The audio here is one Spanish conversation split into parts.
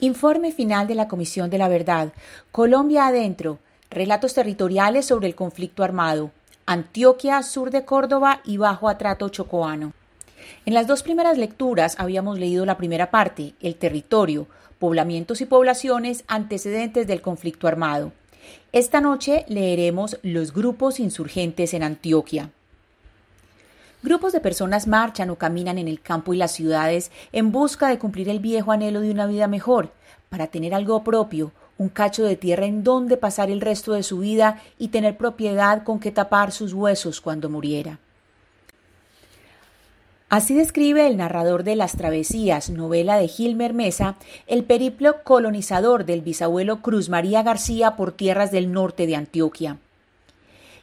Informe final de la Comisión de la Verdad. Colombia adentro. Relatos territoriales sobre el conflicto armado. Antioquia, sur de Córdoba y bajo atrato chocoano. En las dos primeras lecturas habíamos leído la primera parte, el territorio, poblamientos y poblaciones, antecedentes del conflicto armado. Esta noche leeremos los grupos insurgentes en Antioquia. Grupos de personas marchan o caminan en el campo y las ciudades en busca de cumplir el viejo anhelo de una vida mejor, para tener algo propio, un cacho de tierra en donde pasar el resto de su vida y tener propiedad con que tapar sus huesos cuando muriera. Así describe el narrador de Las Travesías, novela de Gilmer Mesa, el periplo colonizador del bisabuelo Cruz María García por tierras del norte de Antioquia.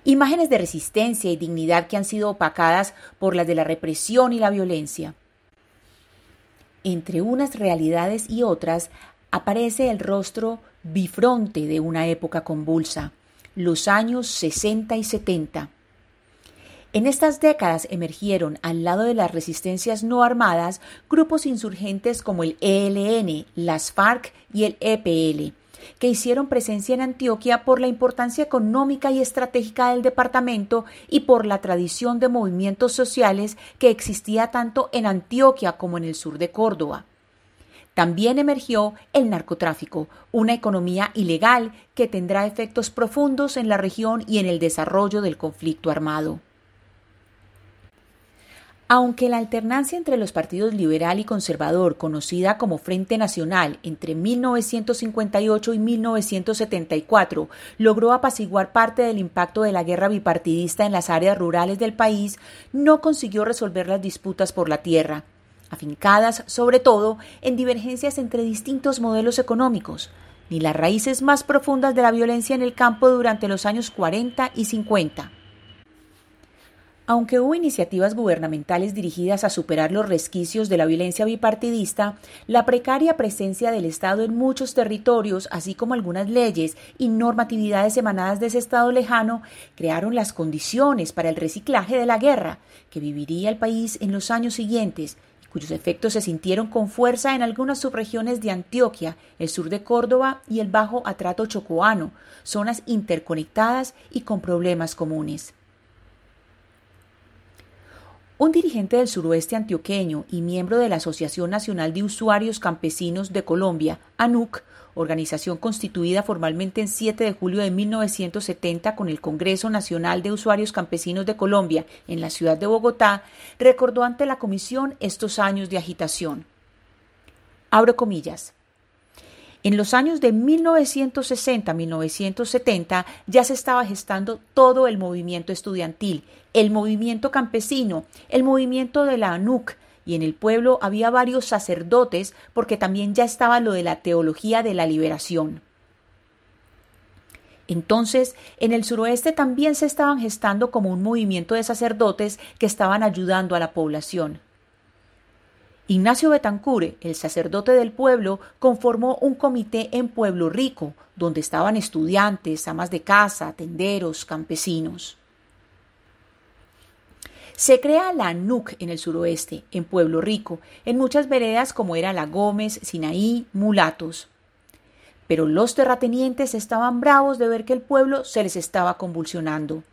Imágenes de resistencia y dignidad que han sido opacadas por las de la represión y la violencia. Entre unas realidades y otras aparece el rostro bifronte de una época convulsa, los años 60 y 70. En estas décadas emergieron, al lado de las resistencias no armadas, grupos insurgentes como el ELN, las FARC y el EPL, que hicieron presencia en Antioquia por la importancia económica y estratégica del departamento y por la tradición de movimientos sociales que existía tanto en Antioquia como en el sur de Córdoba. También emergió el narcotráfico, una economía ilegal que tendrá efectos profundos en la región y en el desarrollo del conflicto armado. Aunque la alternancia entre los partidos liberal y conservador, conocida como Frente Nacional entre 1958 y 1974, logró apaciguar parte del impacto de la guerra bipartidista en las áreas rurales del país, no consiguió resolver las disputas por la tierra, afincadas sobre todo en divergencias entre distintos modelos económicos, ni las raíces más profundas de la violencia en el campo durante los años 40 y 50. Aunque hubo iniciativas gubernamentales dirigidas a superar los resquicios de la violencia bipartidista, la precaria presencia del Estado en muchos territorios, así como algunas leyes y normatividades emanadas de ese Estado lejano, crearon las condiciones para el reciclaje de la guerra que viviría el país en los años siguientes y cuyos efectos se sintieron con fuerza en algunas subregiones de Antioquia, el sur de Córdoba y el Bajo Atrato Chocoano, zonas interconectadas y con problemas comunes. Un dirigente del suroeste antioqueño y miembro de la Asociación Nacional de Usuarios Campesinos de Colombia, ANUC, organización constituida formalmente en 7 de julio de 1970 con el Congreso Nacional de Usuarios Campesinos de Colombia en la ciudad de Bogotá, recordó ante la comisión estos años de agitación. Abro comillas. En los años de 1960-1970 ya se estaba gestando todo el movimiento estudiantil, el movimiento campesino, el movimiento de la ANUC, y en el pueblo había varios sacerdotes porque también ya estaba lo de la teología de la liberación. Entonces, en el suroeste también se estaban gestando como un movimiento de sacerdotes que estaban ayudando a la población. Ignacio Betancure, el sacerdote del pueblo, conformó un comité en Pueblo Rico, donde estaban estudiantes, amas de casa, tenderos, campesinos. Se crea la NUC en el suroeste, en Pueblo Rico, en muchas veredas como era La Gómez, Sinaí, Mulatos. Pero los terratenientes estaban bravos de ver que el pueblo se les estaba convulsionando.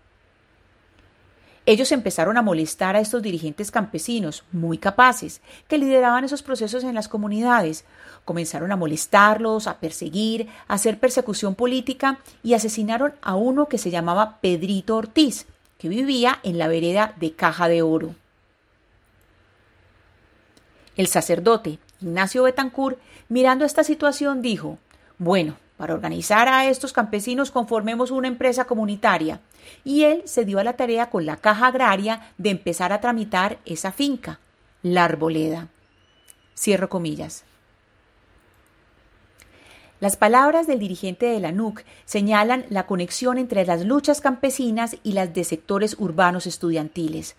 Ellos empezaron a molestar a estos dirigentes campesinos, muy capaces, que lideraban esos procesos en las comunidades. Comenzaron a molestarlos, a perseguir, a hacer persecución política y asesinaron a uno que se llamaba Pedrito Ortiz, que vivía en la vereda de Caja de Oro. El sacerdote Ignacio Betancourt, mirando esta situación, dijo Bueno, para organizar a estos campesinos conformemos una empresa comunitaria y él se dio a la tarea con la caja agraria de empezar a tramitar esa finca, la arboleda. Cierro comillas. Las palabras del dirigente de la NUC señalan la conexión entre las luchas campesinas y las de sectores urbanos estudiantiles.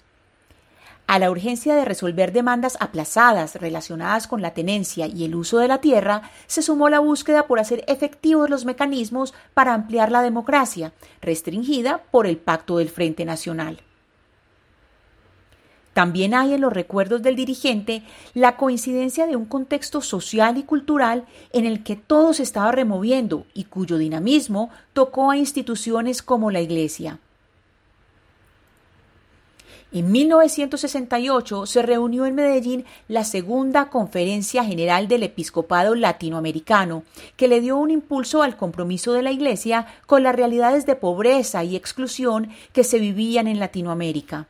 A la urgencia de resolver demandas aplazadas relacionadas con la tenencia y el uso de la tierra, se sumó la búsqueda por hacer efectivos los mecanismos para ampliar la democracia, restringida por el Pacto del Frente Nacional. También hay en los recuerdos del dirigente la coincidencia de un contexto social y cultural en el que todo se estaba removiendo y cuyo dinamismo tocó a instituciones como la Iglesia. En 1968 se reunió en Medellín la segunda Conferencia General del Episcopado Latinoamericano, que le dio un impulso al compromiso de la Iglesia con las realidades de pobreza y exclusión que se vivían en Latinoamérica.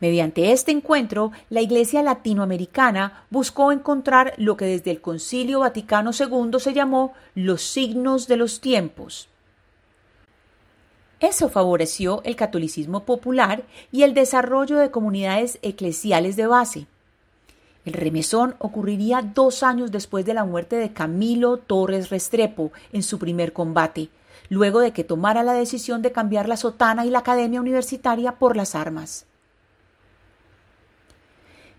Mediante este encuentro, la Iglesia latinoamericana buscó encontrar lo que desde el Concilio Vaticano II se llamó los signos de los tiempos. Eso favoreció el catolicismo popular y el desarrollo de comunidades eclesiales de base. El remesón ocurriría dos años después de la muerte de Camilo Torres Restrepo en su primer combate, luego de que tomara la decisión de cambiar la sotana y la academia universitaria por las armas.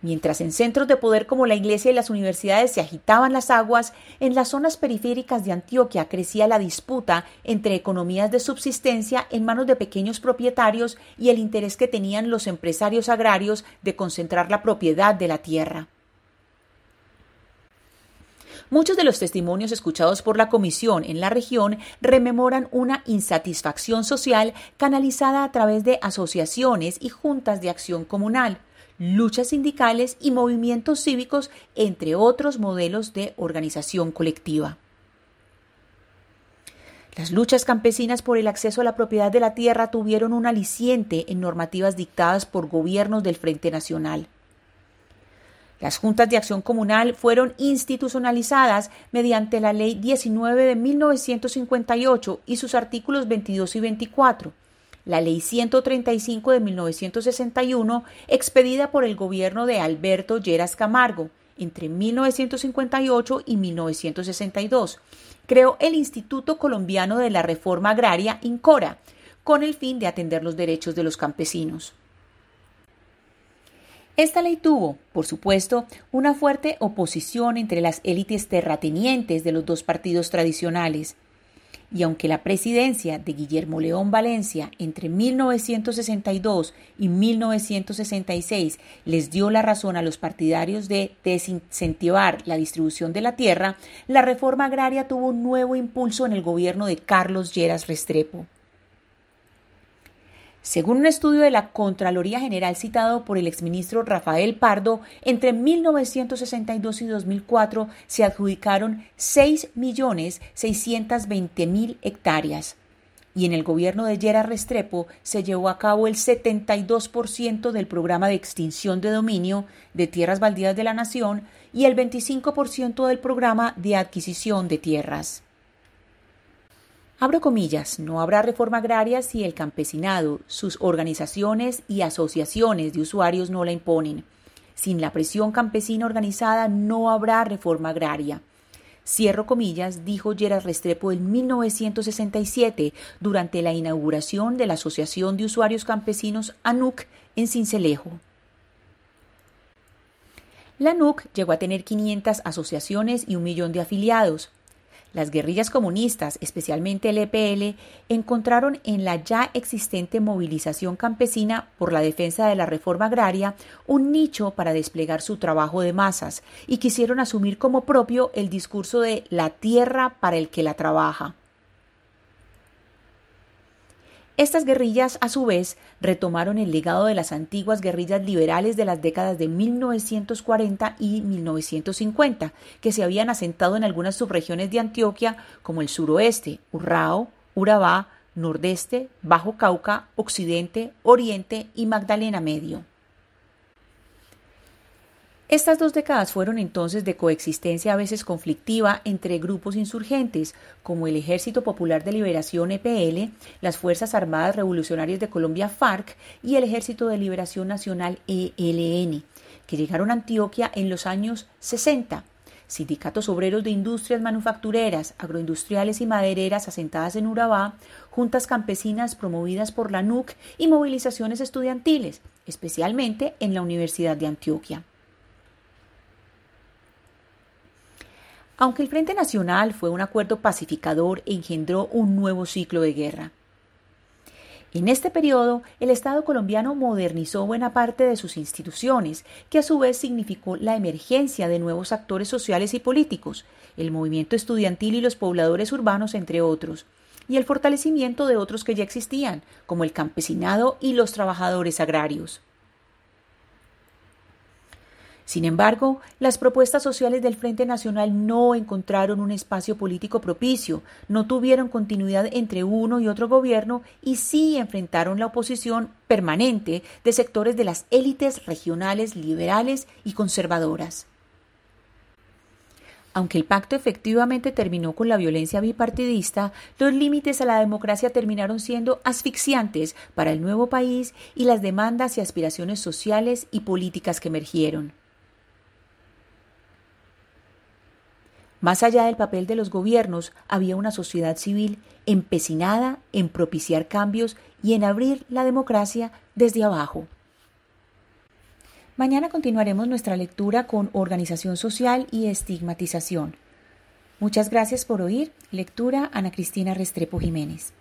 Mientras en centros de poder como la iglesia y las universidades se agitaban las aguas, en las zonas periféricas de Antioquia crecía la disputa entre economías de subsistencia en manos de pequeños propietarios y el interés que tenían los empresarios agrarios de concentrar la propiedad de la tierra. Muchos de los testimonios escuchados por la Comisión en la región rememoran una insatisfacción social canalizada a través de asociaciones y juntas de acción comunal luchas sindicales y movimientos cívicos, entre otros modelos de organización colectiva. Las luchas campesinas por el acceso a la propiedad de la tierra tuvieron un aliciente en normativas dictadas por gobiernos del Frente Nacional. Las juntas de acción comunal fueron institucionalizadas mediante la Ley 19 de 1958 y sus artículos 22 y 24 la Ley 135 de 1961, expedida por el gobierno de Alberto Lleras Camargo entre 1958 y 1962, creó el Instituto Colombiano de la Reforma Agraria, INCORA, con el fin de atender los derechos de los campesinos. Esta ley tuvo, por supuesto, una fuerte oposición entre las élites terratenientes de los dos partidos tradicionales, y aunque la presidencia de Guillermo León Valencia entre 1962 y 1966 les dio la razón a los partidarios de desincentivar la distribución de la tierra, la reforma agraria tuvo un nuevo impulso en el gobierno de Carlos Lleras Restrepo. Según un estudio de la Contraloría General citado por el exministro Rafael Pardo, entre 1962 y 2004 se adjudicaron 6.620.000 hectáreas y en el gobierno de Yera Restrepo se llevó a cabo el 72% del programa de extinción de dominio de tierras baldías de la nación y el 25% del programa de adquisición de tierras. Abro comillas, no habrá reforma agraria si el campesinado, sus organizaciones y asociaciones de usuarios no la imponen. Sin la presión campesina organizada no habrá reforma agraria. Cierro comillas, dijo Gerard Restrepo en 1967 durante la inauguración de la Asociación de Usuarios Campesinos ANUC en Cincelejo. La ANUC llegó a tener 500 asociaciones y un millón de afiliados. Las guerrillas comunistas, especialmente el EPL, encontraron en la ya existente movilización campesina por la defensa de la reforma agraria un nicho para desplegar su trabajo de masas y quisieron asumir como propio el discurso de la tierra para el que la trabaja. Estas guerrillas, a su vez, retomaron el legado de las antiguas guerrillas liberales de las décadas de 1940 y 1950, que se habían asentado en algunas subregiones de Antioquia como el suroeste, Urrao, Urabá, Nordeste, Bajo Cauca, Occidente, Oriente y Magdalena Medio. Estas dos décadas fueron entonces de coexistencia a veces conflictiva entre grupos insurgentes, como el Ejército Popular de Liberación EPL, las Fuerzas Armadas Revolucionarias de Colombia FARC y el Ejército de Liberación Nacional ELN, que llegaron a Antioquia en los años 60. Sindicatos obreros de industrias manufactureras, agroindustriales y madereras asentadas en Urabá, juntas campesinas promovidas por la NUC y movilizaciones estudiantiles, especialmente en la Universidad de Antioquia. Aunque el Frente Nacional fue un acuerdo pacificador, engendró un nuevo ciclo de guerra. En este periodo, el Estado colombiano modernizó buena parte de sus instituciones, que a su vez significó la emergencia de nuevos actores sociales y políticos, el movimiento estudiantil y los pobladores urbanos, entre otros, y el fortalecimiento de otros que ya existían, como el campesinado y los trabajadores agrarios. Sin embargo, las propuestas sociales del Frente Nacional no encontraron un espacio político propicio, no tuvieron continuidad entre uno y otro gobierno y sí enfrentaron la oposición permanente de sectores de las élites regionales liberales y conservadoras. Aunque el pacto efectivamente terminó con la violencia bipartidista, los límites a la democracia terminaron siendo asfixiantes para el nuevo país y las demandas y aspiraciones sociales y políticas que emergieron. Más allá del papel de los gobiernos, había una sociedad civil empecinada en propiciar cambios y en abrir la democracia desde abajo. Mañana continuaremos nuestra lectura con organización social y estigmatización. Muchas gracias por oír. Lectura Ana Cristina Restrepo Jiménez.